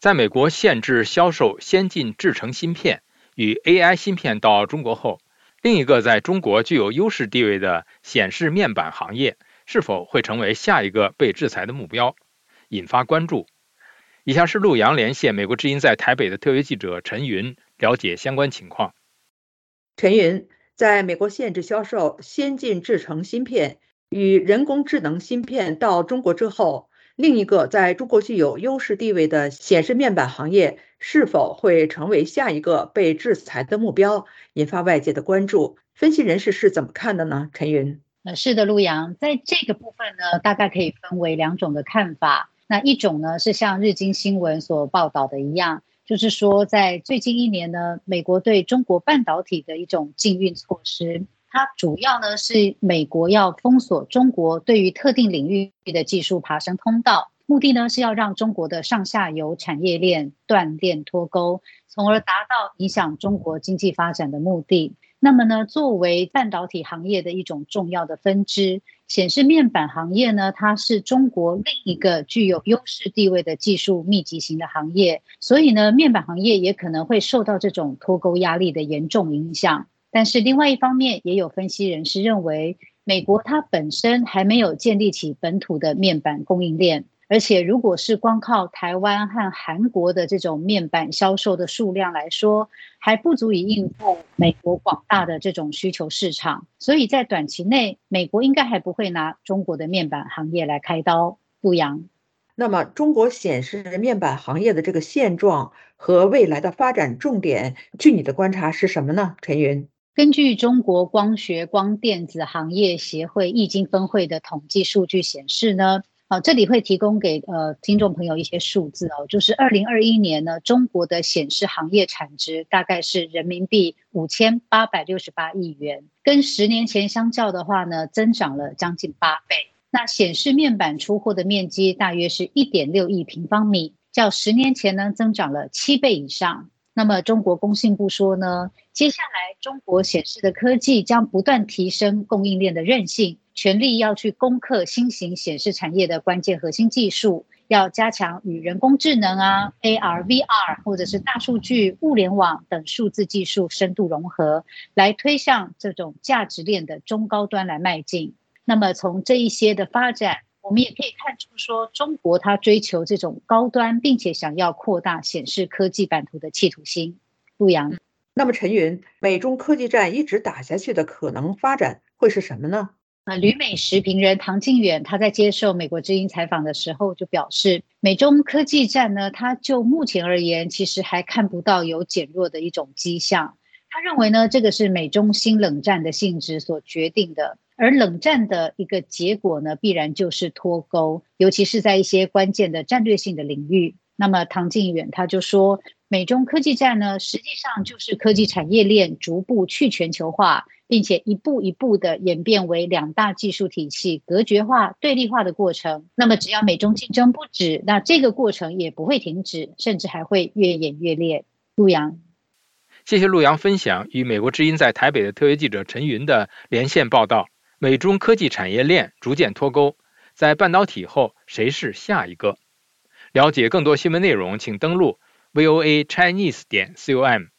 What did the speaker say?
在美国限制销售先进制程芯片与 AI 芯片到中国后，另一个在中国具有优势地位的显示面板行业是否会成为下一个被制裁的目标，引发关注。以下是陆洋连线美国之音在台北的特约记者陈云，了解相关情况。陈云，在美国限制销售先进制程芯片与人工智能芯片到中国之后。另一个在中国具有优势地位的显示面板行业是否会成为下一个被制裁的目标，引发外界的关注。分析人士是怎么看的呢？陈云，呃，是的，陆阳，在这个部分呢，大概可以分为两种的看法。那一种呢，是像日经新闻所报道的一样，就是说，在最近一年呢，美国对中国半导体的一种禁运措施，它主要呢是美国要封锁中国对于特定领域的技术爬升通道。目的呢是要让中国的上下游产业链断链脱钩，从而达到影响中国经济发展的目的。那么呢，作为半导体行业的一种重要的分支，显示面板行业呢，它是中国另一个具有优势地位的技术密集型的行业，所以呢，面板行业也可能会受到这种脱钩压力的严重影响。但是另外一方面，也有分析人士认为，美国它本身还没有建立起本土的面板供应链。而且，如果是光靠台湾和韩国的这种面板销售的数量来说，还不足以应付美国广大的这种需求市场。所以在短期内，美国应该还不会拿中国的面板行业来开刀。陆阳，那么中国显示面板行业的这个现状和未来的发展重点，据你的观察是什么呢？陈云，根据中国光学光电子行业协会易经分会的统计数据显示呢。好，这里会提供给呃听众朋友一些数字哦，就是二零二一年呢，中国的显示行业产值大概是人民币五千八百六十八亿元，跟十年前相较的话呢，增长了将近八倍。那显示面板出货的面积大约是一点六亿平方米，较十年前呢增长了七倍以上。那么中国工信部说呢，接下来中国显示的科技将不断提升供应链的韧性。全力要去攻克新型显示产业的关键核心技术，要加强与人工智能啊、AR、VR 或者是大数据、物联网等数字技术深度融合，来推向这种价值链的中高端来迈进。那么从这一些的发展，我们也可以看出说，中国它追求这种高端，并且想要扩大显示科技版图的企图心。陆阳，那么陈云，美中科技战一直打下去的可能发展会是什么呢？啊，旅美时评人唐靖远他在接受美国之音采访的时候就表示，美中科技战呢，他就目前而言，其实还看不到有减弱的一种迹象。他认为呢，这个是美中新冷战的性质所决定的，而冷战的一个结果呢，必然就是脱钩，尤其是在一些关键的战略性的领域。那么唐靖远他就说，美中科技战呢，实际上就是科技产业链逐步去全球化。并且一步一步的演变为两大技术体系隔绝化、对立化的过程。那么，只要美中竞争不止，那这个过程也不会停止，甚至还会越演越烈。陆阳，谢谢陆阳分享与美国之音在台北的特约记者陈云的连线报道。美中科技产业链逐渐脱钩，在半导体后，谁是下一个？了解更多新闻内容，请登录 VOA Chinese 点 com。